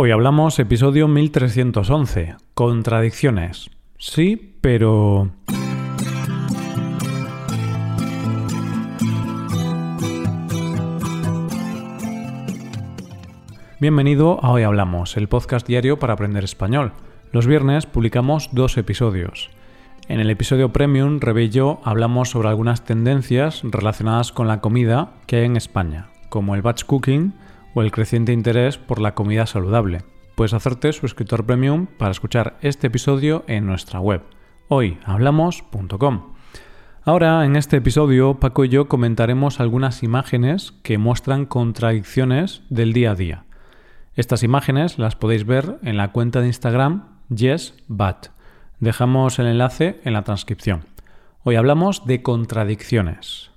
Hoy hablamos episodio 1311, contradicciones. Sí, pero... Bienvenido a Hoy Hablamos, el podcast diario para aprender español. Los viernes publicamos dos episodios. En el episodio Premium, Rebe y yo hablamos sobre algunas tendencias relacionadas con la comida que hay en España, como el batch cooking, o el creciente interés por la comida saludable. Puedes hacerte suscriptor premium para escuchar este episodio en nuestra web, hoyhablamos.com. Ahora, en este episodio, Paco y yo comentaremos algunas imágenes que muestran contradicciones del día a día. Estas imágenes las podéis ver en la cuenta de Instagram YesBat. Dejamos el enlace en la transcripción. Hoy hablamos de contradicciones.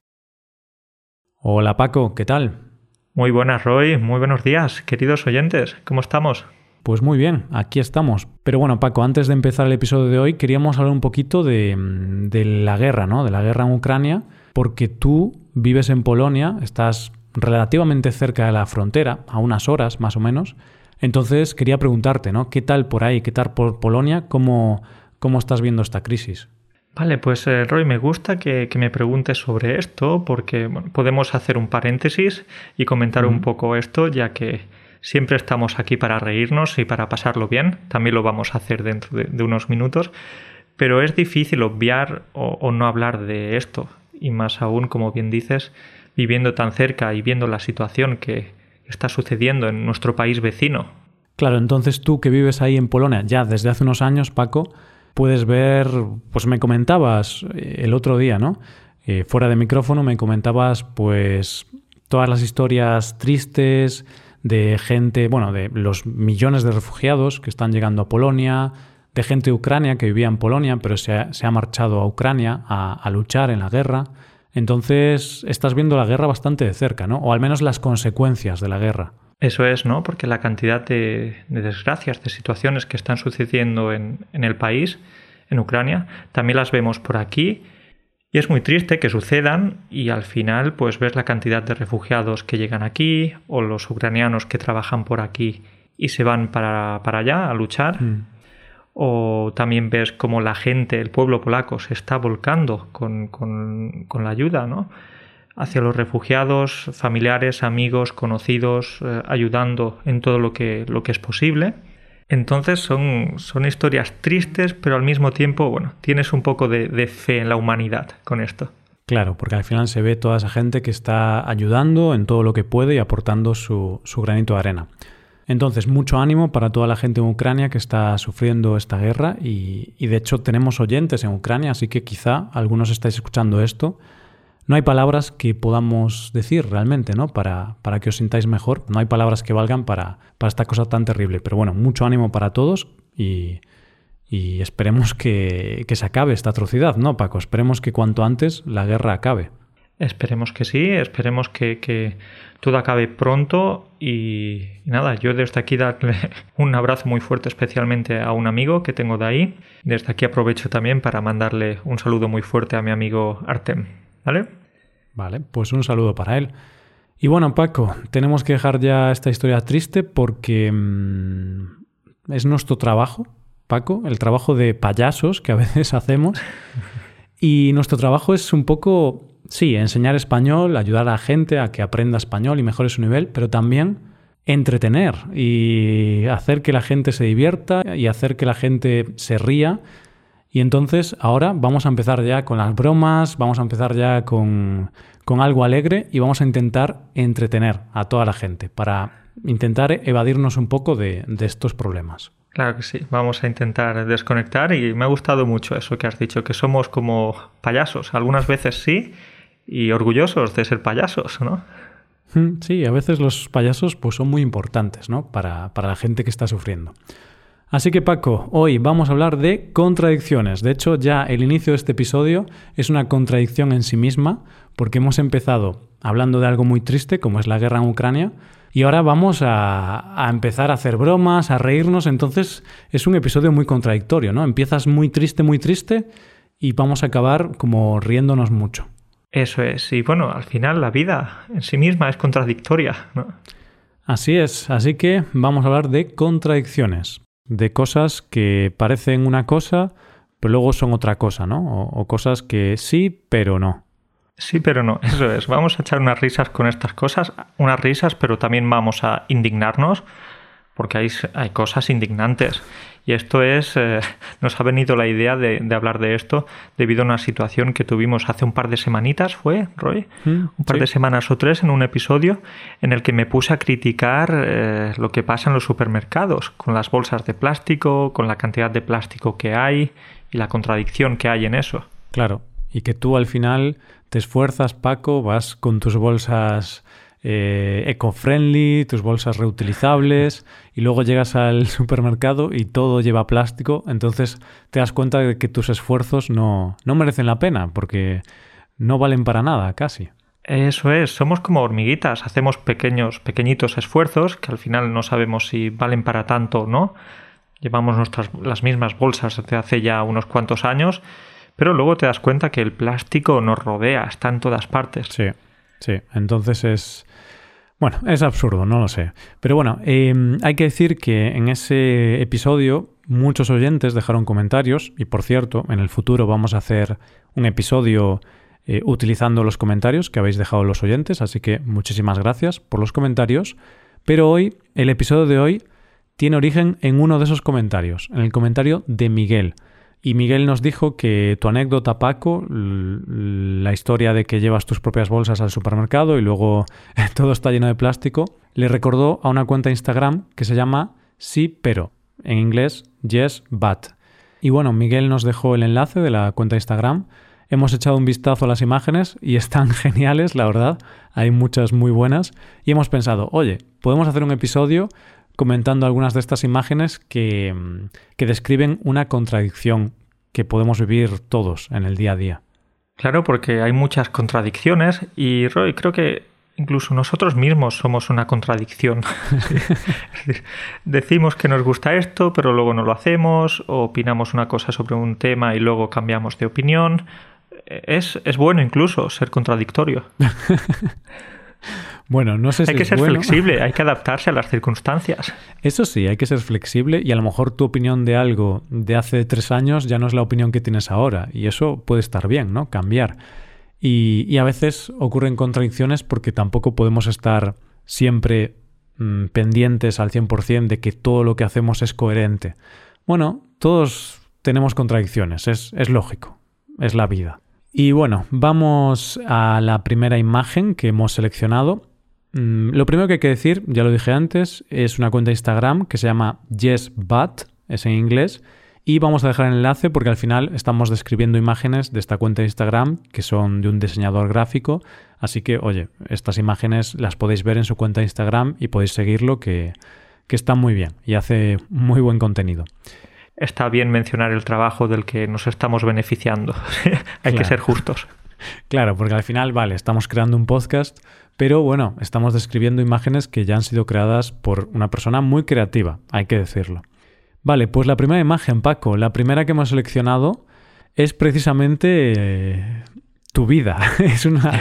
Hola Paco, ¿qué tal? Muy buenas, Roy. Muy buenos días, queridos oyentes. ¿Cómo estamos? Pues muy bien, aquí estamos. Pero bueno, Paco, antes de empezar el episodio de hoy, queríamos hablar un poquito de, la guerra, ¿no? De la guerra en Ucrania, porque tú vives en Polonia, estás relativamente cerca de la frontera, a unas horas más o menos. Entonces quería preguntarte, ¿no? ¿Qué tal por ahí? ¿Qué tal por Polonia? ¿Cómo, cómo estás viendo esta crisis? Vale, pues eh, Roy, me gusta que, me preguntes sobre esto porque podemos hacer un paréntesis y comentar un poco esto, ya que siempre estamos aquí para reírnos y para pasarlo bien. También lo vamos a hacer dentro de, unos minutos. Pero es difícil obviar o, no hablar de esto. Y más aún, como bien dices, viviendo tan cerca y viendo la situación que está sucediendo en nuestro país vecino. Claro, entonces tú que vives ahí en Polonia ya desde hace unos años, Paco, puedes ver, pues me comentabas eh, el otro día, ¿no? Eh, fuera de micrófono me comentabas pues todas las historias tristes de gente, bueno, de los millones de refugiados que están llegando a Polonia, de gente de Ucrania que vivía en Polonia pero se ha, marchado a Ucrania a, luchar en la guerra. Entonces estás viendo la guerra bastante de cerca, ¿no? O al menos las consecuencias de la guerra. Eso es, ¿no? Porque la cantidad de, desgracias, de situaciones que están sucediendo en, el país, en Ucrania, también las vemos por aquí. Y es muy triste que sucedan y al final pues ves la cantidad de refugiados que llegan aquí o los ucranianos que trabajan por aquí y se van para, allá a luchar. Mm. O también ves cómo la gente, el pueblo polaco, se está volcando con, con, con la ayuda, ¿no? Hacia los refugiados, familiares, amigos, conocidos, eh, ayudando en todo lo que, lo que es posible. Entonces son, son historias tristes, pero al mismo tiempo, bueno, tienes un poco de, fe en la humanidad con esto. Claro, porque al final se ve toda esa gente que está ayudando en todo lo que puede y aportando su, su granito de arena. Entonces, mucho ánimo para toda la gente en Ucrania que está sufriendo esta guerra y, y de hecho tenemos oyentes en Ucrania, así que quizá algunos estáis escuchando esto no hay palabras que podamos decir realmente, ¿no? Para, para que os sintáis mejor. No hay palabras que valgan para, para esta cosa tan terrible. Pero bueno, mucho ánimo para todos y, y esperemos que, que, se acabe esta atrocidad, ¿no, Paco? Esperemos que cuanto antes la guerra acabe. Esperemos que sí, esperemos que, que todo acabe pronto y, nada, yo desde aquí darle un abrazo muy fuerte especialmente a un amigo que tengo de ahí. Desde aquí aprovecho también para mandarle un saludo muy fuerte a mi amigo Artem. ¿Vale? Vale, pues un saludo para él. Y bueno, Paco, tenemos que dejar ya esta historia triste porque mm, es nuestro trabajo, Paco, el trabajo de payasos que a veces hacemos. Y nuestro trabajo es un poco, sí, enseñar español, ayudar a la gente a que aprenda español y mejore su nivel, pero también entretener y hacer que la gente se divierta y hacer que la gente se ría y entonces ahora vamos a empezar ya con las bromas, vamos a empezar ya con, algo alegre y vamos a intentar entretener a toda la gente para intentar evadirnos un poco de, de estos problemas. Claro que sí, vamos a intentar desconectar y me ha gustado mucho eso que has dicho, que somos como payasos, algunas veces sí, y orgullosos de ser payasos, ¿no? Mm, sí, a veces los payasos pues, son muy importantes ¿no? para, para la gente que está sufriendo. Así que Paco, hoy vamos a hablar de contradicciones. De hecho, ya el inicio de este episodio es una contradicción en sí misma, porque hemos empezado hablando de algo muy triste, como es la guerra en Ucrania, y ahora vamos a, empezar a hacer bromas, a reírnos, entonces es un episodio muy contradictorio, ¿no? Empiezas muy triste, muy triste, y vamos a acabar como riéndonos mucho. Eso es, y bueno, al final la vida en sí misma es contradictoria, ¿no? Así es, así que vamos a hablar de contradicciones, de cosas que parecen una cosa, pero luego son otra cosa, ¿no? O, cosas que sí, pero no. Sí, pero no, eso es. Vamos a echar unas risas con estas cosas, unas risas, pero también vamos a indignarnos porque hay, hay cosas indignantes. Y esto es, eh, nos ha venido la idea de, de, hablar de esto debido a una situación que tuvimos hace un par de semanitas, ¿fue, Roy? Mm, un par sí. de semanas o tres en un episodio en el que me puse a criticar eh, lo que pasa en los supermercados, con las bolsas de plástico, con la cantidad de plástico que hay y la contradicción que hay en eso. Claro, y que tú al final te esfuerzas, Paco, vas con tus bolsas eh, eco-friendly, tus bolsas reutilizables, y luego llegas al supermercado y todo lleva plástico, entonces te das cuenta de que tus esfuerzos no, no merecen la pena, porque no valen para nada, casi. Eso es, somos como hormiguitas, hacemos pequeños, pequeñitos esfuerzos que al final no sabemos si valen para tanto o no. Llevamos nuestras, las mismas bolsas desde hace ya unos cuantos años pero luego te das cuenta que el plástico nos rodea, está en todas partes. Sí, sí. Entonces es. Bueno, es absurdo, no lo sé. Pero bueno, eh, hay que decir que en ese episodio muchos oyentes dejaron comentarios y por cierto, en el futuro vamos a hacer un episodio eh, utilizando los comentarios que habéis dejado los oyentes, así que muchísimas gracias por los comentarios. Pero hoy, el episodio de hoy tiene origen en uno de esos comentarios, en el comentario de Miguel. Y Miguel nos dijo que tu anécdota, Paco, la historia de que llevas tus propias bolsas al supermercado y luego todo está lleno de plástico, le recordó a una cuenta de Instagram que se llama Sí pero, en inglés Yes But. Y bueno, Miguel nos dejó el enlace de la cuenta de Instagram. Hemos echado un vistazo a las imágenes y están geniales, la verdad. Hay muchas muy buenas. Y hemos pensado, oye, podemos hacer un episodio comentando algunas de estas imágenes que, que, describen una contradicción que podemos vivir todos en el día a día. Claro, porque hay muchas contradicciones y Roy, creo que incluso nosotros mismos somos una contradicción. decimos que nos gusta esto, pero luego no lo hacemos, o opinamos una cosa sobre un tema y luego cambiamos de opinión. Es, es bueno incluso ser contradictorio. Bueno, no sé si hay que es ser bueno. flexible, hay que adaptarse a las circunstancias. Eso sí, hay que ser flexible y a lo mejor tu opinión de algo de hace tres años ya no es la opinión que tienes ahora y eso puede estar bien, ¿no? Cambiar. Y, y a veces ocurren contradicciones porque tampoco podemos estar siempre mmm, pendientes al 100% de que todo lo que hacemos es coherente. Bueno, todos tenemos contradicciones, es, es lógico, es la vida. Y bueno, vamos a la primera imagen que hemos seleccionado. Mm, lo primero que hay que decir, ya lo dije antes, es una cuenta de Instagram que se llama YesBut, es en inglés, y vamos a dejar el enlace porque al final estamos describiendo imágenes de esta cuenta de Instagram que son de un diseñador gráfico, así que oye, estas imágenes las podéis ver en su cuenta de Instagram y podéis seguirlo que, que está muy bien y hace muy buen contenido está bien mencionar el trabajo del que nos estamos beneficiando. Hay claro. que ser justos. Claro, porque al final, vale, estamos creando un podcast, pero bueno, estamos describiendo imágenes que ya han sido creadas por una persona muy creativa, hay que decirlo. Vale, pues la primera imagen, Paco, la primera que hemos seleccionado es precisamente eh, tu vida. es una,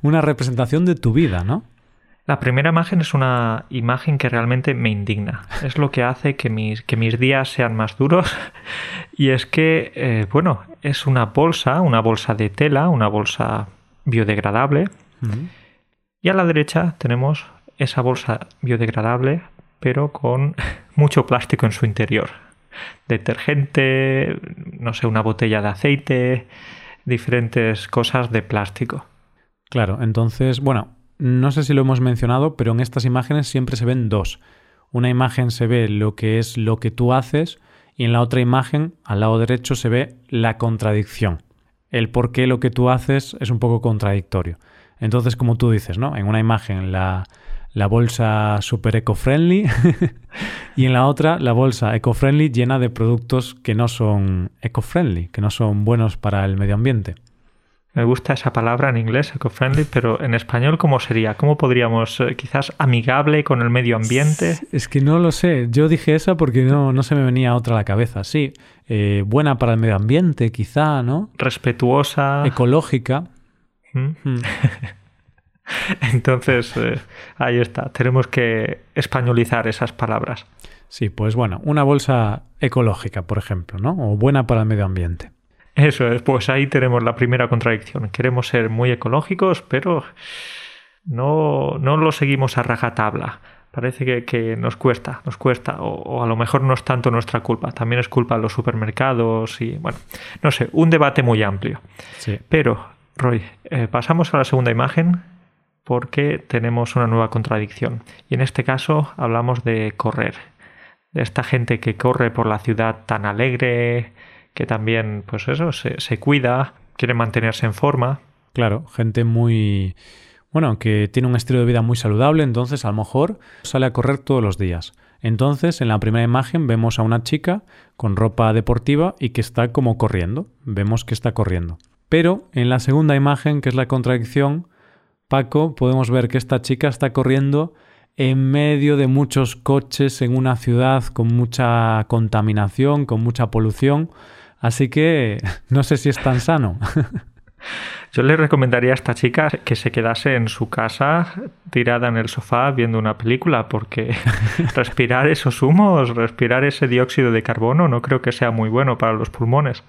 una representación de tu vida, ¿no? La primera imagen es una imagen que realmente me indigna. Es lo que hace que mis, que mis días sean más duros. Y es que, eh, bueno, es una bolsa, una bolsa de tela, una bolsa biodegradable. Uh -huh. Y a la derecha tenemos esa bolsa biodegradable, pero con mucho plástico en su interior. Detergente, no sé, una botella de aceite, diferentes cosas de plástico. Claro, entonces, bueno, no sé si lo hemos mencionado, pero en estas imágenes siempre se ven dos. Una imagen se ve lo que es lo que tú haces y en la otra imagen, al lado derecho, se ve la contradicción. El por qué lo que tú haces es un poco contradictorio. Entonces, como tú dices, ¿no? En una imagen la, la bolsa super eco-friendly y en la otra la bolsa eco-friendly llena de productos que no son eco-friendly, que no son buenos para el medio ambiente. Me gusta esa palabra en inglés, eco-friendly, pero en español, ¿cómo sería? ¿Cómo podríamos, eh, quizás, amigable con el medio ambiente? Es que no lo sé. Yo dije esa porque no, no se me venía otra a la cabeza. Sí, eh, buena para el medio ambiente, quizá, ¿no? Respetuosa. Ecológica. ¿Mm? Mm. Entonces, eh, ahí está. Tenemos que españolizar esas palabras. Sí, pues bueno, una bolsa ecológica, por ejemplo, ¿no? O buena para el medio ambiente. Eso es, pues ahí tenemos la primera contradicción. Queremos ser muy ecológicos, pero no, no lo seguimos a rajatabla. Parece que, nos cuesta, nos cuesta, o, a lo mejor no es tanto nuestra culpa, también es culpa de los supermercados y, bueno, no sé, un debate muy amplio. Sí. Pero, Roy, eh, pasamos a la segunda imagen porque tenemos una nueva contradicción. Y en este caso hablamos de correr, de esta gente que corre por la ciudad tan alegre, que también, pues eso, se, cuida, quiere mantenerse en forma. Claro, gente muy bueno, que tiene un estilo de vida muy saludable, entonces a lo mejor sale a correr todos los días. Entonces, en la primera imagen vemos a una chica con ropa deportiva y que está como corriendo. Vemos que está corriendo. Pero en la segunda imagen, que es la contradicción, Paco, podemos ver que esta chica está corriendo en medio de muchos coches en una ciudad con mucha contaminación, con mucha polución. Así que no sé si es tan sano. Yo le recomendaría a esta chica que se quedase en su casa tirada en el sofá viendo una película porque respirar esos humos, respirar ese dióxido de carbono no creo que sea muy bueno para los pulmones.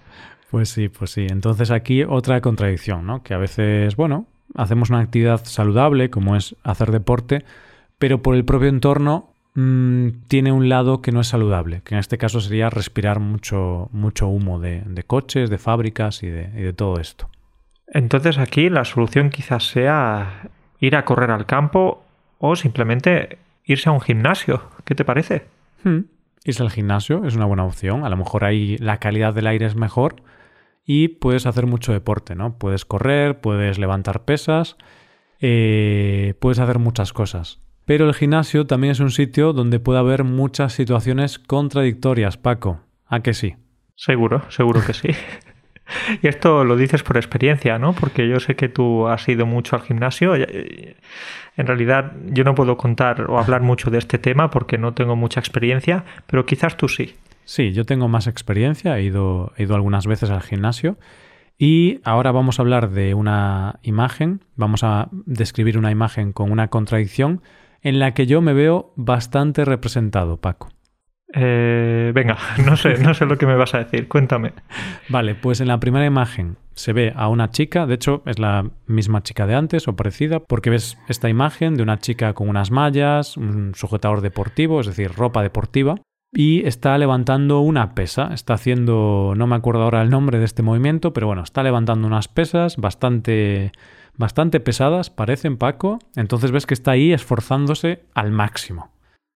Pues sí, pues sí. Entonces aquí otra contradicción, ¿no? Que a veces, bueno, hacemos una actividad saludable como es hacer deporte, pero por el propio entorno mm, tiene un lado que no es saludable, que en este caso sería respirar mucho, mucho humo de, coches, de fábricas y de todo esto. Entonces aquí la solución quizás sea ir a correr al campo o simplemente irse a un gimnasio. ¿Qué te parece? Hmm. Irse al gimnasio es una buena opción. A lo mejor ahí la calidad del aire es mejor y puedes hacer mucho deporte, ¿no? Puedes correr, puedes levantar pesas, eh, puedes hacer muchas cosas. Pero el gimnasio también es un sitio donde puede haber muchas situaciones contradictorias, Paco. ¿A que sí? Seguro, seguro que sí. Y esto lo dices por experiencia, ¿no? Porque yo sé que tú has ido mucho al gimnasio. En realidad yo no puedo contar o hablar mucho de este tema porque no tengo mucha experiencia, pero quizás tú sí. Sí, yo tengo más experiencia, he ido, he ido algunas veces al gimnasio. Y ahora vamos a hablar de una imagen, vamos a describir una imagen con una contradicción en la que yo me veo bastante representado, Paco. Eh, venga, no sé, no sé lo que me vas a decir, cuéntame. Vale, pues en la primera imagen se ve a una chica, de hecho es la misma chica de antes o parecida, porque ves esta imagen de una chica con unas mallas, un sujetador deportivo, es decir, ropa deportiva, y está levantando una pesa, está haciendo, no me acuerdo ahora el nombre de este movimiento, pero bueno, está levantando unas pesas bastante bastante pesadas, parecen Paco, entonces ves que está ahí esforzándose al máximo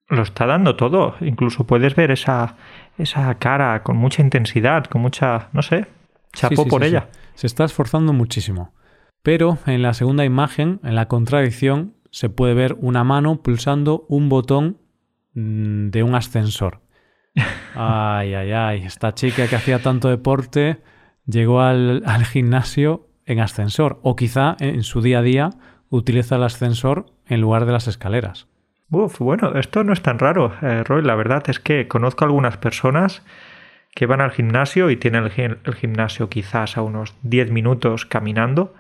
lo está dando todo. Incluso puedes ver esa, esa cara con mucha intensidad, con mucha, no sé, chapó por ella. Se está esforzando muchísimo. Pero en la segunda imagen, en la contradicción, se puede ver una mano pulsando un botón mm, de un ascensor. Ay, ay, ay. Esta chica que hacía tanto deporte llegó al, al gimnasio en ascensor. O quizá en su día a día utiliza el ascensor en lugar de las escaleras. Uf, bueno, esto no es tan raro, eh, Roy. La verdad es que conozco algunas personas que van al gimnasio y tienen el, gimnasio quizás a unos 10 minutos caminando,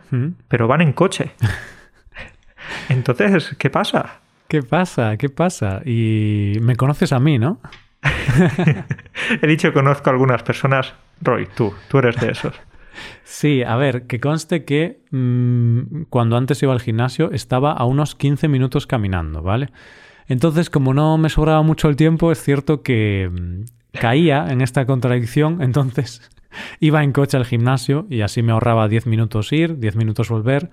pero van en coche. Entonces, ¿qué pasa? ¿Qué pasa? ¿Qué pasa? Y me conoces a mí, ¿no? He dicho que conozco a algunas personas. Roy, tú, tú eres de esos. Sí, a ver, que conste que mm, cuando antes iba al gimnasio estaba a unos 15 minutos caminando, ¿vale? Entonces, como no me sobraba mucho el tiempo, es cierto que mm, caía en esta contradicción, entonces iba en coche al gimnasio y así me ahorraba 10 minutos ir, 10 minutos volver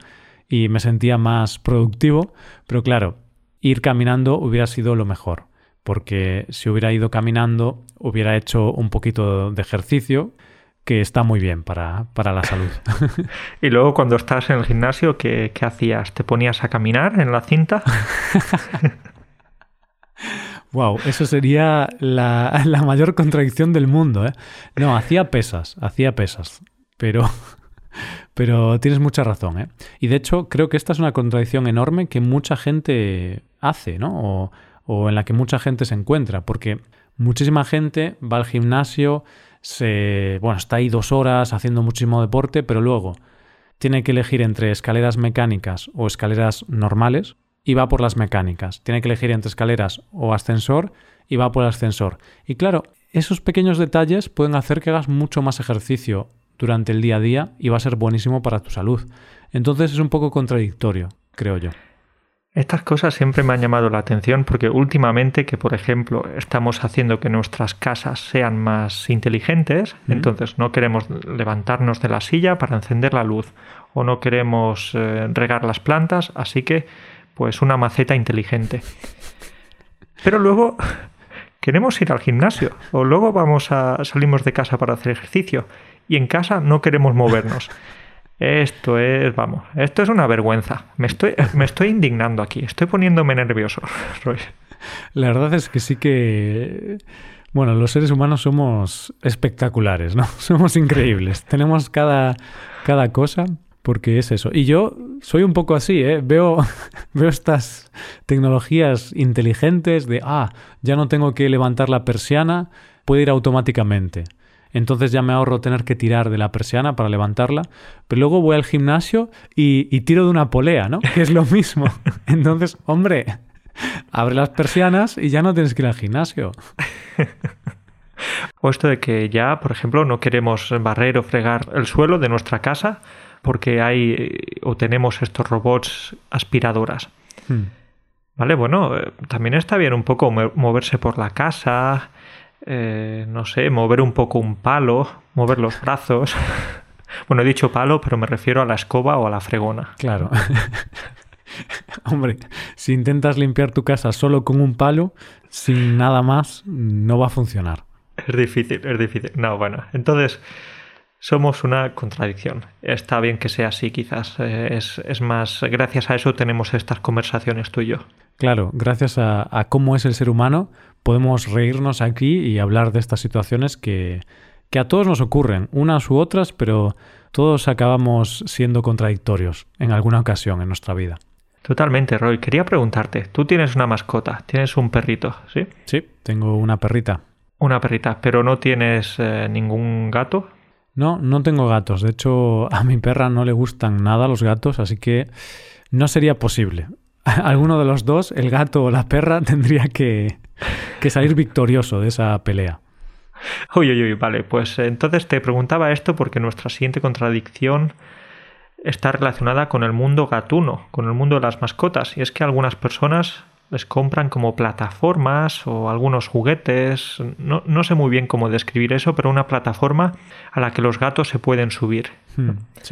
y me sentía más productivo, pero claro, ir caminando hubiera sido lo mejor, porque si hubiera ido caminando hubiera hecho un poquito de ejercicio que está muy bien para, la salud. y luego cuando estás en el gimnasio, ¿qué, hacías? ¿Te ponías a caminar en la cinta? wow, eso sería la, la, mayor contradicción del mundo, ¿eh? No, hacía pesas, hacía pesas, pero... Pero tienes mucha razón, ¿eh? Y de hecho, creo que esta es una contradicción enorme que mucha gente hace, ¿no? O, o en la que mucha gente se encuentra, porque muchísima gente va al gimnasio, se, bueno, está ahí dos horas haciendo muchísimo deporte, pero luego tiene que elegir entre escaleras mecánicas o escaleras normales y va por las mecánicas. Tiene que elegir entre escaleras o ascensor y va por el ascensor. Y claro, esos pequeños detalles pueden hacer que hagas mucho más ejercicio durante el día a día y va a ser buenísimo para tu salud. Entonces es un poco contradictorio, creo yo. Estas cosas siempre me han llamado la atención porque últimamente que, por ejemplo, estamos haciendo que nuestras casas sean más inteligentes, entonces no queremos levantarnos de la silla para encender la luz o no queremos eh, regar las plantas, así que pues una maceta inteligente. Pero luego queremos ir al gimnasio o luego vamos a salimos de casa para hacer ejercicio y en casa no queremos movernos. Esto es, vamos, esto es una vergüenza. Me estoy, me estoy indignando aquí, estoy poniéndome nervioso, La verdad es que sí que... Bueno, los seres humanos somos espectaculares, ¿no? Somos increíbles. Tenemos cada, cada cosa porque es eso. Y yo soy un poco así, ¿eh? Veo, veo estas tecnologías inteligentes de, ah, ya no tengo que levantar la persiana, puede ir automáticamente entonces ya me ahorro tener que tirar de la persiana para levantarla, pero luego voy al gimnasio y, tiro de una polea, ¿no? Que es lo mismo. Entonces, hombre, abre las persianas y ya no tienes que ir al gimnasio. O esto de que ya, por ejemplo, no queremos barrer o fregar el suelo de nuestra casa porque hay o tenemos estos robots aspiradoras. Hmm. Vale, bueno, eh, también está bien un poco moverse por la casa, eh, no sé, mover un poco un palo, mover los brazos. bueno, he dicho palo, pero me refiero a la escoba o a la fregona. Claro. Hombre, si intentas limpiar tu casa solo con un palo, sin nada más, no va a funcionar. Es difícil, es difícil. No, bueno, entonces somos una contradicción. Está bien que sea así, quizás. Eh, es, más, gracias a eso tenemos estas conversaciones tú y yo. Claro, gracias a cómo es el ser humano, podemos reírnos aquí y hablar de estas situaciones que, que a todos nos ocurren, unas u otras, pero todos acabamos siendo contradictorios en alguna ocasión en nuestra vida. Totalmente, Roy. Quería preguntarte, tú tienes una mascota, tienes un perrito, ¿sí? Sí, tengo una perrita. Una perrita, pero no tienes eh, ningún gato. No, no tengo gatos. De hecho, a mi perra no le gustan nada los gatos, así que no sería posible. Alguno de los dos, el gato o la perra, tendría que, que salir victorioso de esa pelea. Uy, uy, uy, vale, pues entonces te preguntaba esto porque nuestra siguiente contradicción está relacionada con el mundo gatuno, con el mundo de las mascotas, y es que algunas personas les compran como plataformas o algunos juguetes, no, no sé muy bien cómo describir eso, pero una plataforma a la que los gatos se pueden subir. Hmm,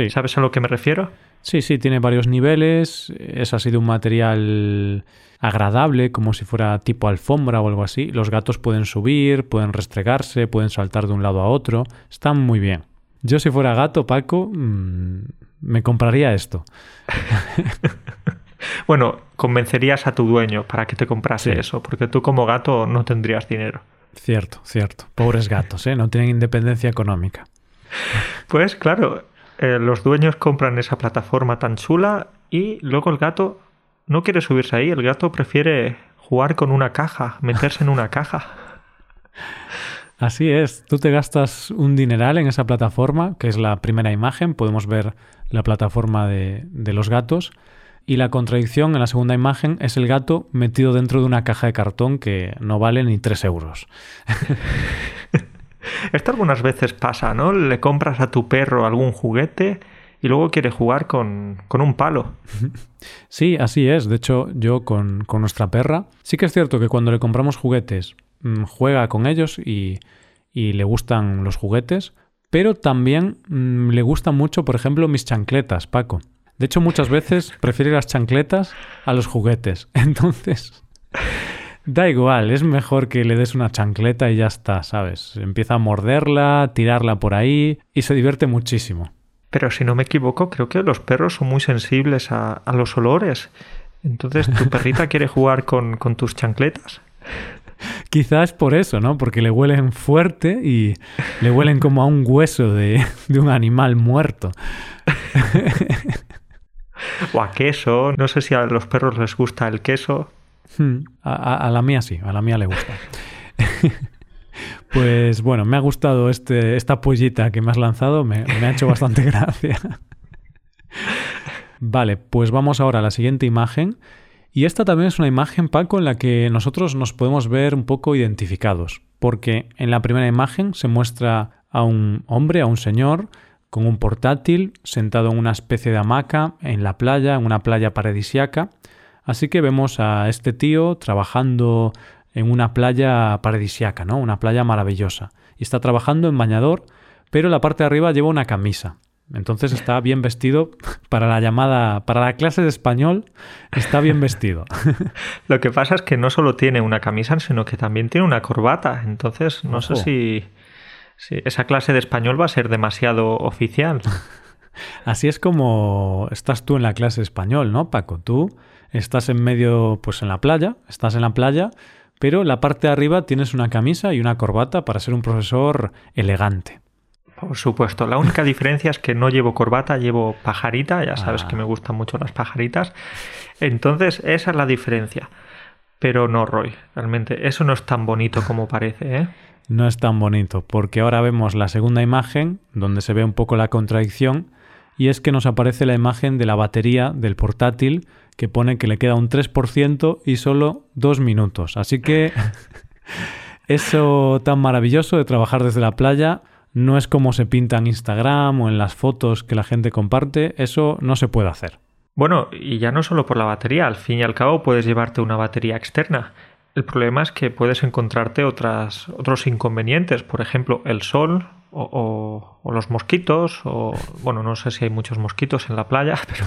¿Sabes a lo que me refiero? Sí, sí, tiene varios niveles, es así de un material agradable, como si fuera tipo alfombra o algo así. Los gatos pueden subir, pueden restregarse, pueden saltar de un lado a otro. Están muy bien. Yo si fuera gato, Paco, mm, me compraría esto. bueno, convencerías a tu dueño para que te comprase eso, porque tú como gato no tendrías dinero. Cierto, cierto. Pobres gatos, ¿eh? No tienen independencia económica. Pues claro, eh, los dueños compran esa plataforma tan chula y luego el gato no quiere subirse ahí, el gato prefiere jugar con una caja, meterse en una caja. Así es, tú te gastas un dineral en esa plataforma, que es la primera imagen, podemos ver la plataforma de, de los gatos, y la contradicción en la segunda imagen es el gato metido dentro de una caja de cartón que no vale ni 3 euros. Esto algunas veces pasa, ¿no? Le compras a tu perro algún juguete y luego quiere jugar con, un palo. Sí, así es. De hecho, yo con, nuestra perra, sí que es cierto que cuando le compramos juguetes, mm, juega con ellos y, le gustan los juguetes, pero también mm, le gustan mucho, por ejemplo, mis chancletas, Paco. De hecho, muchas veces prefiere las chancletas a los juguetes. Entonces, da igual, es mejor que le des una chancleta y ya está, ¿sabes? Empieza a morderla, tirarla por ahí y se divierte muchísimo. Pero si no me equivoco, creo que los perros son muy sensibles a, los olores. Entonces, ¿tu perrita quiere jugar con, tus chancletas? Quizás por eso, ¿no? Porque le huelen fuerte y le huelen como a un hueso de, un animal muerto. o a queso. No sé si a los perros les gusta el queso. Hmm, a la mía sí, a la mía le gusta. Pues bueno, me ha gustado este, esta pollita que me has lanzado, me, ha hecho bastante gracia. Vale, pues vamos ahora a la siguiente imagen. Y esta también es una imagen, Paco, en la que nosotros nos podemos ver un poco identificados. Porque en la primera imagen se muestra a un hombre, a un señor, con un portátil, sentado en una especie de hamaca en la playa, en una playa paradisiaca. Así que vemos a este tío trabajando en una playa paradisiaca, ¿no? Una playa maravillosa. Y está trabajando en bañador, pero la parte de arriba lleva una camisa. Entonces está bien vestido para la llamada, para la clase de español, está bien vestido. Lo que pasa es que no solo tiene una camisa, sino que también tiene una corbata. Entonces no sé si, si esa clase de español va a ser demasiado oficial. Así es como estás tú en la clase de español, ¿no, Paco? Tú estás en medio, pues en la playa, estás en la playa pero la parte de arriba tienes una camisa y una corbata para ser un profesor elegante. Por supuesto, la única diferencia es que no llevo corbata, llevo pajarita, ya sabes que me ah. gustan mucho las pajaritas. Entonces, esa es la diferencia. Pero no, Roy, realmente eso no es tan bonito como parece, ¿eh? No es tan bonito, porque ahora vemos la segunda imagen, donde se ve un poco la contradicción, y es que nos aparece la imagen de la batería del portátil que pone que le queda un 3% y solo dos minutos. Así que eso tan maravilloso de trabajar desde la playa no es como se pinta en Instagram o en las fotos que la gente comparte, eso no se puede hacer. Bueno, y ya no solo por la batería, al fin y al cabo puedes llevarte una batería externa. El problema es que puedes encontrarte otras, otros inconvenientes, por ejemplo, el sol o, los mosquitos, o bueno, no sé si hay muchos mosquitos en la playa, pero...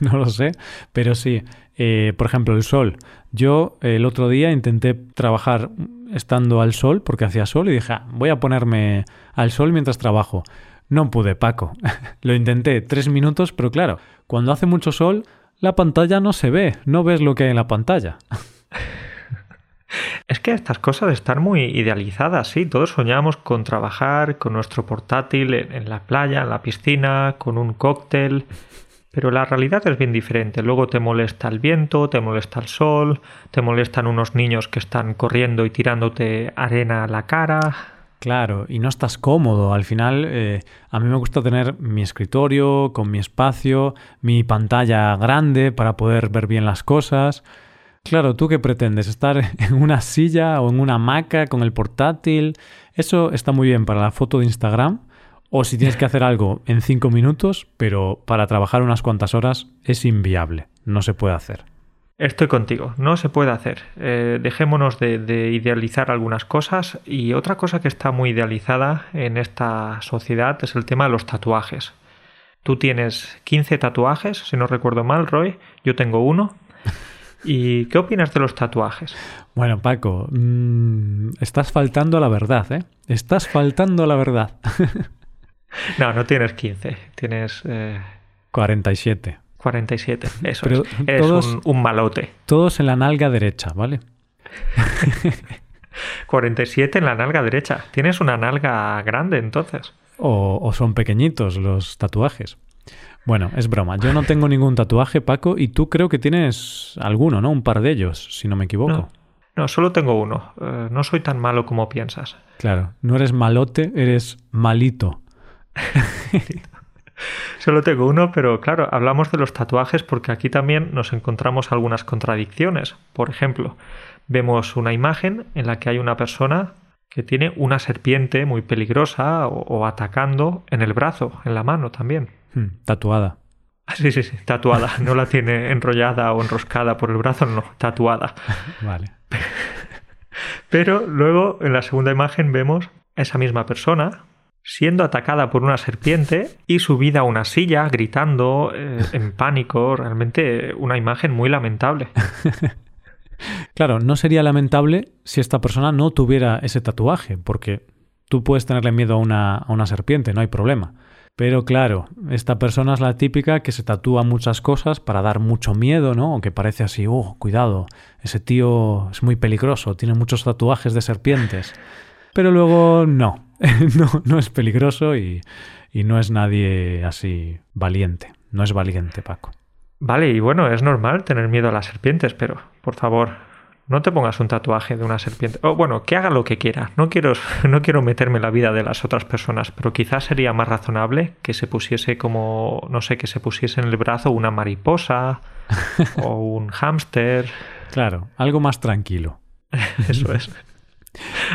no lo sé, pero sí. Eh, por ejemplo, el sol. Yo el otro día intenté trabajar estando al sol, porque hacía sol, y dije, ah, voy a ponerme al sol mientras trabajo. No pude, Paco. lo intenté tres minutos, pero claro, cuando hace mucho sol, la pantalla no se ve, no ves lo que hay en la pantalla. Es que estas cosas están muy idealizadas, sí. Todos soñamos con trabajar con nuestro portátil en la playa, en la piscina, con un cóctel. Pero la realidad es bien diferente. Luego te molesta el viento, te molesta el sol, te molestan unos niños que están corriendo y tirándote arena a la cara. Claro, y no estás cómodo. Al final, eh, a mí me gusta tener mi escritorio con mi espacio, mi pantalla grande para poder ver bien las cosas. Claro, ¿tú qué pretendes? ¿Estar en una silla o en una hamaca con el portátil? Eso está muy bien para la foto de Instagram. O si tienes que hacer algo en cinco minutos, pero para trabajar unas cuantas horas es inviable. No se puede hacer. Estoy contigo, no se puede hacer. Eh, dejémonos de, de, idealizar algunas cosas y otra cosa que está muy idealizada en esta sociedad es el tema de los tatuajes. Tú tienes 15 tatuajes, si no recuerdo mal, Roy, yo tengo uno. ¿Y qué opinas de los tatuajes? Bueno, Paco, mm, estás faltando a la verdad, ¿eh? Estás faltando a la verdad. no, no tienes 15, tienes... 47. 47, eso es. Eres todos, un, malote. Todos en la nalga derecha, ¿vale? 47 en la nalga derecha. Tienes una nalga grande entonces. o son pequeñitos los tatuajes. Bueno, es broma. Yo no tengo ningún tatuaje, Paco, y tú creo que tienes alguno, ¿no? Un par de ellos, si no me equivoco. No, solo tengo uno. Eh, no soy tan malo como piensas. Claro, no eres malote, eres malito. solo tengo uno, pero claro, hablamos de los tatuajes porque aquí también nos encontramos algunas contradicciones. Por ejemplo, vemos una imagen en la que hay una persona que tiene una serpiente muy peligrosa o atacando en el brazo, en la mano también. Hmm, tatuada. Ah, sí, sí, sí, tatuada. No la tiene enrollada o enroscada por el brazo, no, tatuada. vale. Pero luego en la segunda imagen vemos a esa misma persona siendo atacada por una serpiente y subida a una silla gritando eh, en pánico. Realmente una imagen muy lamentable. claro, no sería lamentable si esta persona no tuviera ese tatuaje, porque tú puedes tenerle miedo a una, a una serpiente, no hay problema. Pero claro, esta persona es la típica que se tatúa muchas cosas para dar mucho miedo, ¿no? Aunque parece así, oh, cuidado, ese tío es muy peligroso, tiene muchos tatuajes de serpientes. Pero luego no, no, no es peligroso y, y no es nadie así valiente. No es valiente, Paco. Vale, y bueno, es normal tener miedo a las serpientes, pero por favor, no te pongas un tatuaje de una serpiente. O bueno, que haga lo que quiera. No quiero, no quiero meterme en la vida de las otras personas, pero quizás sería más razonable que se pusiese como, no sé, que se pusiese en el brazo una mariposa o un hámster. Claro, algo más tranquilo. Eso es.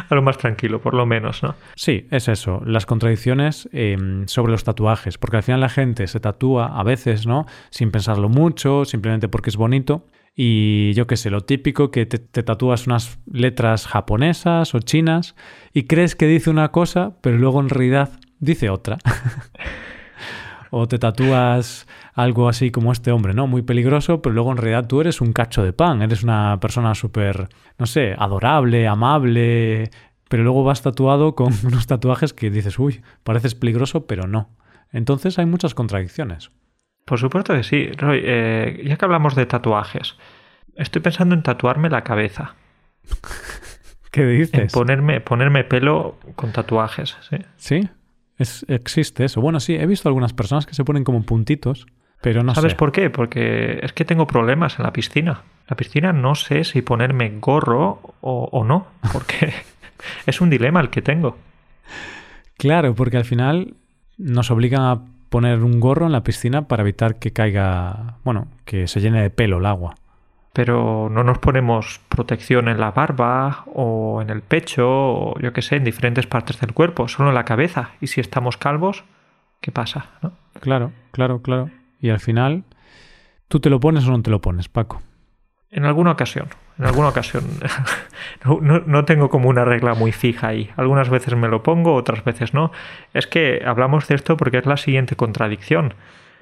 Algo más tranquilo, por lo menos, ¿no? Sí, es eso. Las contradicciones em, sobre los tatuajes. Porque al final la gente se tatúa a veces, ¿no? Sin pensarlo mucho, simplemente porque es bonito. Y yo qué sé, lo típico que te, tatúas unas letras japonesas o chinas y crees que dice una cosa, pero luego en realidad dice otra. o te tatúas algo así como este hombre, ¿no? Muy peligroso, pero luego en realidad tú eres un cacho de pan, eres una persona súper, no sé, adorable, amable, pero luego vas tatuado con unos tatuajes que dices, uy, pareces peligroso, pero no. Entonces hay muchas contradicciones. Por supuesto que sí. Roy, eh, ya que hablamos de tatuajes, estoy pensando en tatuarme la cabeza. ¿Qué dices? En ponerme, ponerme pelo con tatuajes, sí. ¿Sí? Es, existe eso. Bueno, sí, he visto algunas personas que se ponen como puntitos, pero no ¿Sabes por qué? Porque es que tengo problemas en la piscina. La piscina no sé si ponerme gorro o, o no, porque es un dilema el que tengo. Claro, porque al final nos obligan a poner un gorro en la piscina para evitar que caiga, bueno, que se llene de pelo el agua. Pero no nos ponemos protección en la barba o en el pecho o yo qué sé, en diferentes partes del cuerpo, solo en la cabeza. Y si estamos calvos, ¿qué pasa? Claro, claro, claro. Y al final, ¿tú te lo pones o no te lo pones, Paco? En alguna ocasión, en alguna ocasión. no, tengo como una regla muy fija ahí. Algunas veces me lo pongo, otras veces no. Es que hablamos de esto porque es la siguiente contradicción.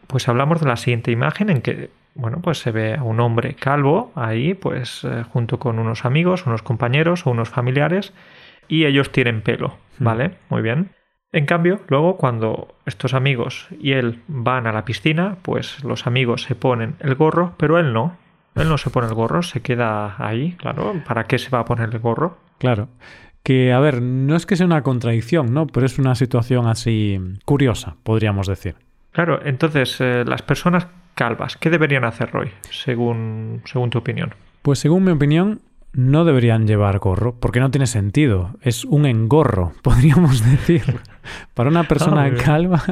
Pues hablamos de la siguiente imagen en que, bueno, pues se ve a un hombre calvo ahí, pues eh, junto con unos amigos, unos compañeros o unos familiares, y ellos tienen pelo, hmm. ¿vale? Muy bien. En cambio, luego cuando estos amigos y él van a la piscina, pues los amigos se ponen el gorro, pero él no. Él no se pone el gorro, se queda ahí, claro. ¿Para qué se va a poner el gorro? Claro. Que, a ver, no es que sea una contradicción, ¿no? Pero es una situación así curiosa, podríamos decir. Claro, entonces, eh, las personas calvas, ¿qué deberían hacer, Roy, según, según tu opinión? Pues según mi opinión, no deberían llevar gorro, porque no tiene sentido. Es un engorro, podríamos decir. Para una persona ah, calva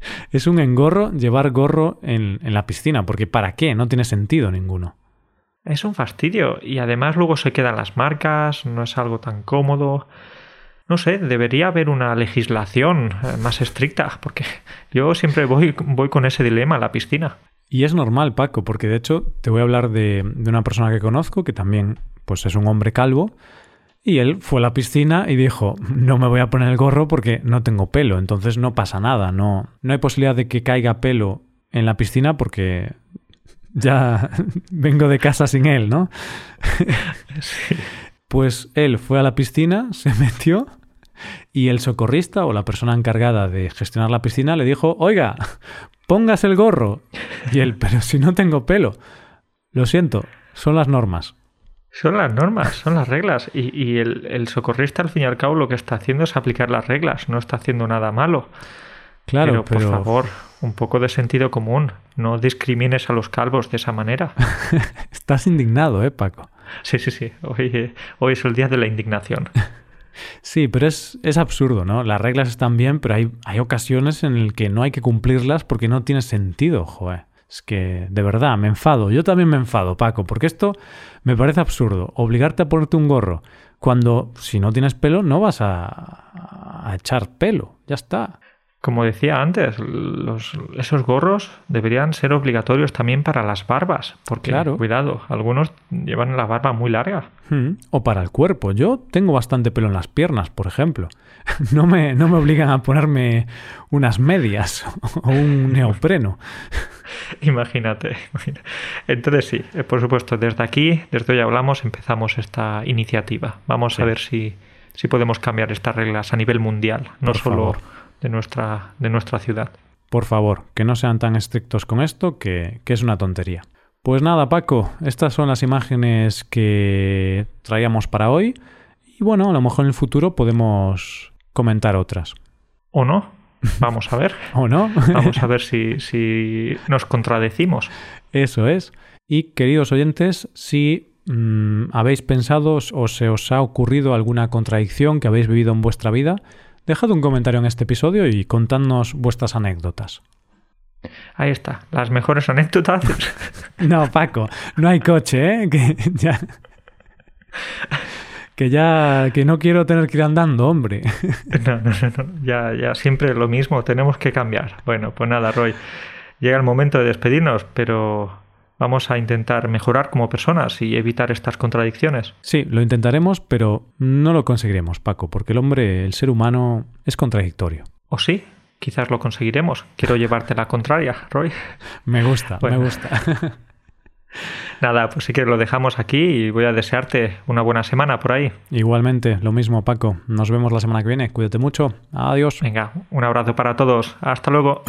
es un engorro llevar gorro en, la piscina, porque ¿para qué? No tiene sentido ninguno. Es un fastidio y además luego se quedan las marcas, no es algo tan cómodo. No sé, debería haber una legislación eh, más estricta, porque yo siempre voy, voy con ese dilema a la piscina. Y es normal, Paco, porque de hecho te voy a hablar de, de una persona que conozco que también pues es un hombre calvo y él fue a la piscina y dijo, no me voy a poner el gorro porque no tengo pelo, entonces no pasa nada, no, no hay posibilidad de que caiga pelo en la piscina porque ya vengo de casa sin él, ¿no? Pues él fue a la piscina, se metió y el socorrista o la persona encargada de gestionar la piscina le dijo, oiga, pongas el gorro. Y él, pero si no tengo pelo. Lo siento, son las normas. Son las normas, son las reglas. Y, el, socorrista, al fin y al cabo, lo que está haciendo es aplicar las reglas, no está haciendo nada malo. Claro, pero, por favor, un poco de sentido común. No discrimines a los calvos de esa manera. Estás indignado, ¿eh, Paco? Sí, sí, sí. Hoy, hoy es el día de la indignación. Sí, pero es, es, absurdo, ¿no? Las reglas están bien, pero hay, hay ocasiones en las que no hay que cumplirlas porque no tiene sentido, joder. Es que, de verdad, me enfado. Yo también me enfado, Paco, porque esto me parece absurdo. Obligarte a ponerte un gorro cuando, si no tienes pelo, no vas a, a echar pelo. Ya está. Como decía antes, los, esos gorros deberían ser obligatorios también para las barbas, porque claro. cuidado, algunos llevan la barba muy larga. Hmm. O para el cuerpo. Yo tengo bastante pelo en las piernas, por ejemplo. No me, no me obligan a ponerme unas medias o un neopreno. imagínate, Entonces sí, eh, por supuesto, desde aquí, desde hoy hablamos, empezamos esta iniciativa. Vamos a ver si, si podemos cambiar estas reglas a nivel mundial, no solo de nuestra, de nuestra ciudad. Por favor, que no sean tan estrictos con esto, que, que es una tontería. Pues nada, Paco, estas son las imágenes que traíamos para hoy. Y bueno, a lo mejor en el futuro podemos comentar otras. ¿O no? Vamos a ver. ¿O no? Vamos a ver si, si nos contradecimos. Eso es. Y queridos oyentes, si mm, habéis pensado o se os ha ocurrido alguna contradicción que habéis vivido en vuestra vida, dejad un comentario en este episodio y contadnos vuestras anécdotas. Ahí está, las mejores anécdotas. no, Paco, no hay coche, ¿eh? Que ya... Que ya, que no quiero tener que ir andando, hombre. No, no, no, ya, ya siempre lo mismo, tenemos que cambiar. Bueno, pues nada, Roy, llega el momento de despedirnos, pero vamos a intentar mejorar como personas y evitar estas contradicciones. Sí, lo intentaremos, pero no lo conseguiremos, Paco, porque el hombre, el ser humano, es contradictorio. ¿O sí? Quizás lo conseguiremos. Quiero llevarte la contraria, Roy. Me gusta, me gusta. Nada, pues sí que lo dejamos aquí y voy a desearte una buena semana por ahí. Igualmente, lo mismo, Paco. Nos vemos la semana que viene. Cuídate mucho. Adiós. Venga, un abrazo para todos. Hasta luego.